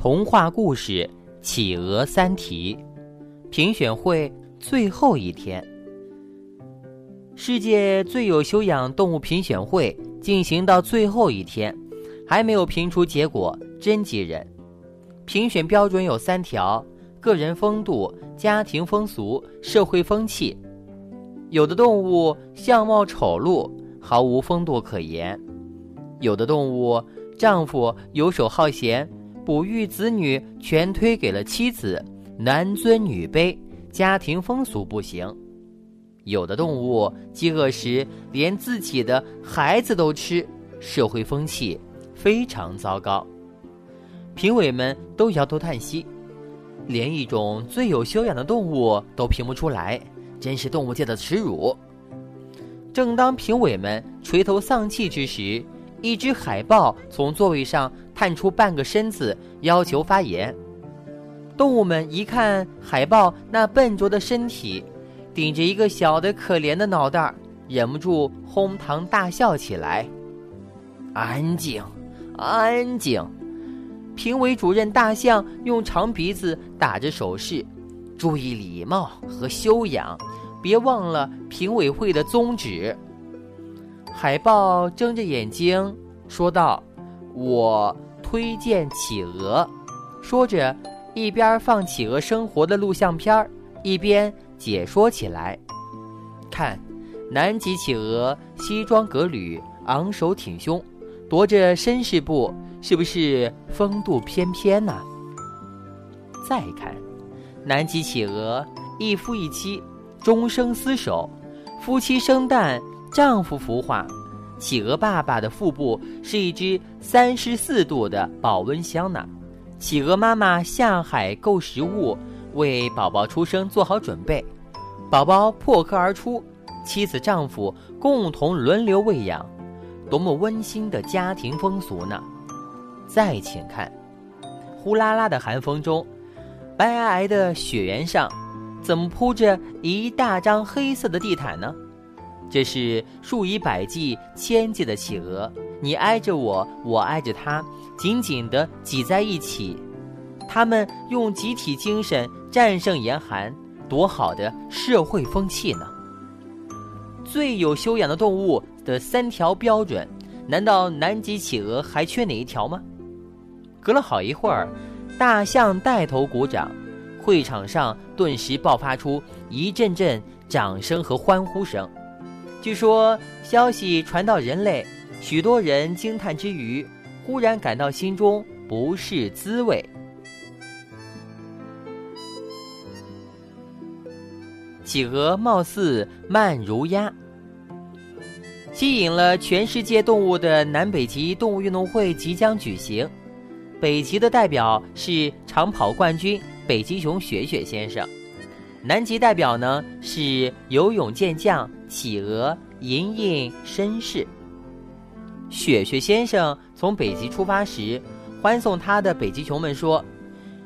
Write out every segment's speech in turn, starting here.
童话故事《企鹅三题》评选会最后一天，世界最有修养动物评选会进行到最后一天，还没有评出结果，真急人。评选标准有三条：个人风度、家庭风俗、社会风气。有的动物相貌丑陋，毫无风度可言；有的动物丈夫游手好闲。哺育子女全推给了妻子，男尊女卑，家庭风俗不行。有的动物饥饿时连自己的孩子都吃，社会风气非常糟糕。评委们都摇头叹息，连一种最有修养的动物都评不出来，真是动物界的耻辱。正当评委们垂头丧气之时，一只海豹从座位上探出半个身子，要求发言。动物们一看海豹那笨拙的身体，顶着一个小的可怜的脑袋，忍不住哄堂大笑起来。安静，安静！评委主任大象用长鼻子打着手势，注意礼貌和修养，别忘了评委会的宗旨。海豹睁着眼睛说道：“我推荐企鹅。”说着，一边放企鹅生活的录像片儿，一边解说起来：“看，南极企鹅西装革履，昂首挺胸，踱着绅士步，是不是风度翩翩呢？”再看，南极企鹅一夫一妻，终生厮守，夫妻生蛋。丈夫孵化，企鹅爸爸的腹部是一只三十四度的保温箱呢。企鹅妈妈下海购食物，为宝宝出生做好准备。宝宝破壳而出，妻子丈夫共同轮流喂养，多么温馨的家庭风俗呢？再请看，呼啦啦的寒风中，白皑皑的雪原上，怎么铺着一大张黑色的地毯呢？这是数以百计、千计的企鹅，你挨着我，我挨着它，紧紧地挤在一起。它们用集体精神战胜严寒，多好的社会风气呢！最有修养的动物的三条标准，难道南极企鹅还缺哪一条吗？隔了好一会儿，大象带头鼓掌，会场上顿时爆发出一阵阵掌声和欢呼声。据说消息传到人类，许多人惊叹之余，忽然感到心中不是滋味。企鹅貌似慢如鸭，吸引了全世界动物的南北极动物运动会即将举行。北极的代表是长跑冠军北极熊雪雪先生。南极代表呢是游泳健将企鹅银银绅士。雪雪先生从北极出发时，欢送他的北极熊们说：“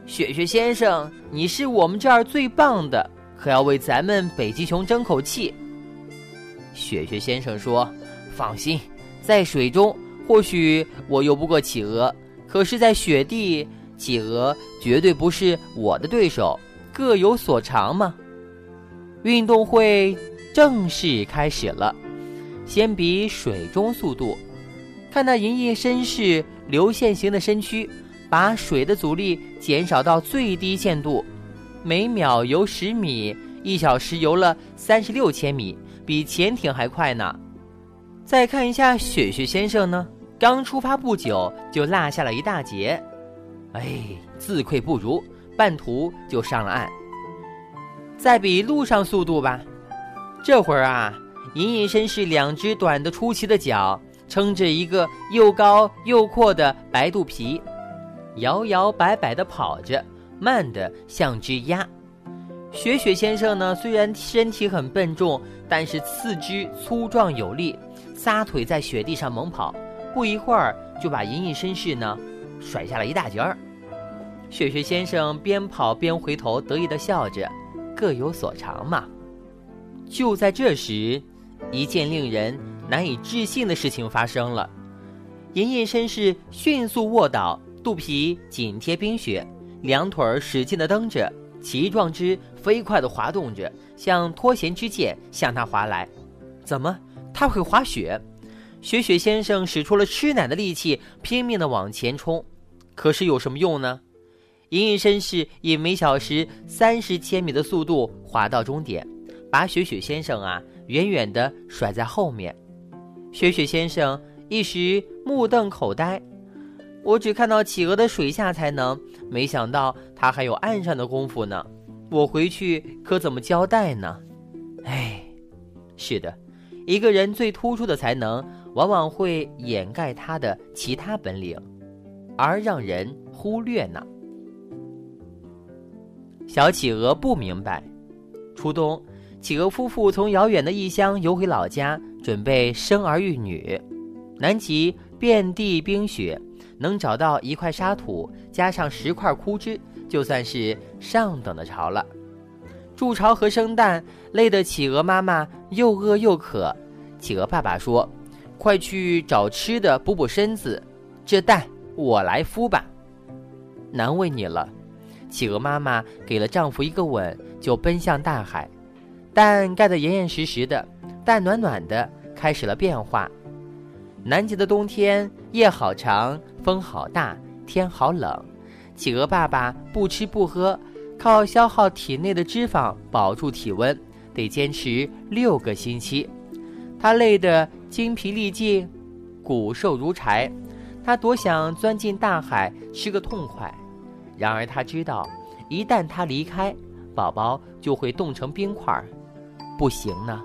雪雪先生，你是我们这儿最棒的，可要为咱们北极熊争口气。”雪雪先生说：“放心，在水中或许我游不过企鹅，可是在雪地，企鹅绝对不是我的对手。”各有所长嘛。运动会正式开始了，先比水中速度，看那银翼绅士流线型的身躯，把水的阻力减少到最低限度，每秒游十米，一小时游了三十六千米，比潜艇还快呢。再看一下雪雪先生呢，刚出发不久就落下了一大截，哎，自愧不如。半途就上了岸，再比路上速度吧。这会儿啊，隐隐绅士两只短的出奇的脚，撑着一个又高又阔的白肚皮，摇摇摆摆地跑着，慢得像只鸭。雪雪先生呢，虽然身体很笨重，但是四肢粗壮有力，撒腿在雪地上猛跑，不一会儿就把隐隐绅士呢甩下了一大截儿。雪雪先生边跑边回头，得意地笑着，各有所长嘛。就在这时，一件令人难以置信的事情发生了：银翼绅士迅速卧倒，肚皮紧贴冰雪，两腿儿使劲地蹬着，鳍状肢飞快地滑动着，像脱弦之箭向他划来。怎么，他会滑雪？雪雪先生使出了吃奶的力气，拼命地往前冲。可是有什么用呢？银翼绅士以每小时三十千米的速度滑到终点，把雪雪先生啊远远地甩在后面。雪雪先生一时目瞪口呆。我只看到企鹅的水下才能，没想到他还有岸上的功夫呢。我回去可怎么交代呢？哎，是的，一个人最突出的才能。往往会掩盖他的其他本领，而让人忽略呢。小企鹅不明白，初冬，企鹅夫妇从遥远的异乡游回老家，准备生儿育女。南极遍地冰雪，能找到一块沙土，加上十块枯枝，就算是上等的巢了。筑巢和生蛋累得企鹅妈妈又饿又渴，企鹅爸爸说。快去找吃的补补身子，这蛋我来孵吧。难为你了，企鹅妈妈给了丈夫一个吻，就奔向大海。蛋盖得严严实实的，蛋暖暖的，开始了变化。南极的冬天，夜好长，风好大，天好冷。企鹅爸爸不吃不喝，靠消耗体内的脂肪保住体温，得坚持六个星期。他累得。精疲力尽，骨瘦如柴，他多想钻进大海吃个痛快。然而他知道，一旦他离开，宝宝就会冻成冰块儿，不行呢。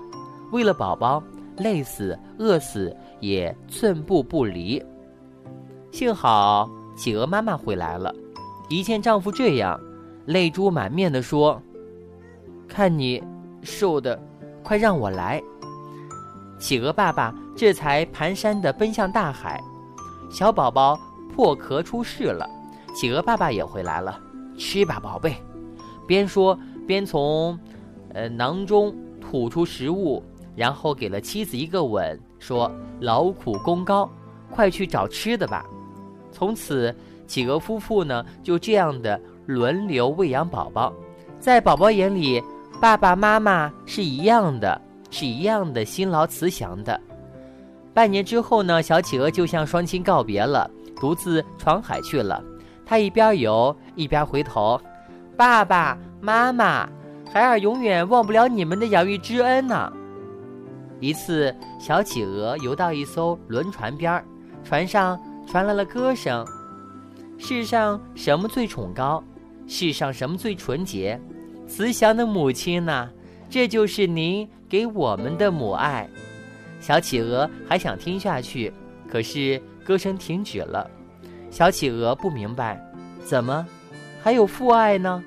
为了宝宝，累死饿死也寸步不离。幸好企鹅妈妈回来了，一见丈夫这样，泪珠满面地说：“看你瘦的，快让我来。”企鹅爸爸这才蹒跚地奔向大海，小宝宝破壳出世了，企鹅爸爸也回来了，吃吧，宝贝。边说边从，呃，囊中吐出食物，然后给了妻子一个吻，说：“劳苦功高，快去找吃的吧。”从此，企鹅夫妇呢就这样的轮流喂养宝宝，在宝宝眼里，爸爸妈妈是一样的。是一样的辛劳慈祥的。半年之后呢，小企鹅就向双亲告别了，独自闯海去了。它一边游一边回头：“爸爸妈妈，孩儿永远忘不了你们的养育之恩呢。”一次，小企鹅游到一艘轮船边儿船上传来了歌声：“世上什么最崇高？世上什么最纯洁？慈祥的母亲呐！这就是您。”给我们的母爱，小企鹅还想听下去，可是歌声停止了。小企鹅不明白，怎么还有父爱呢？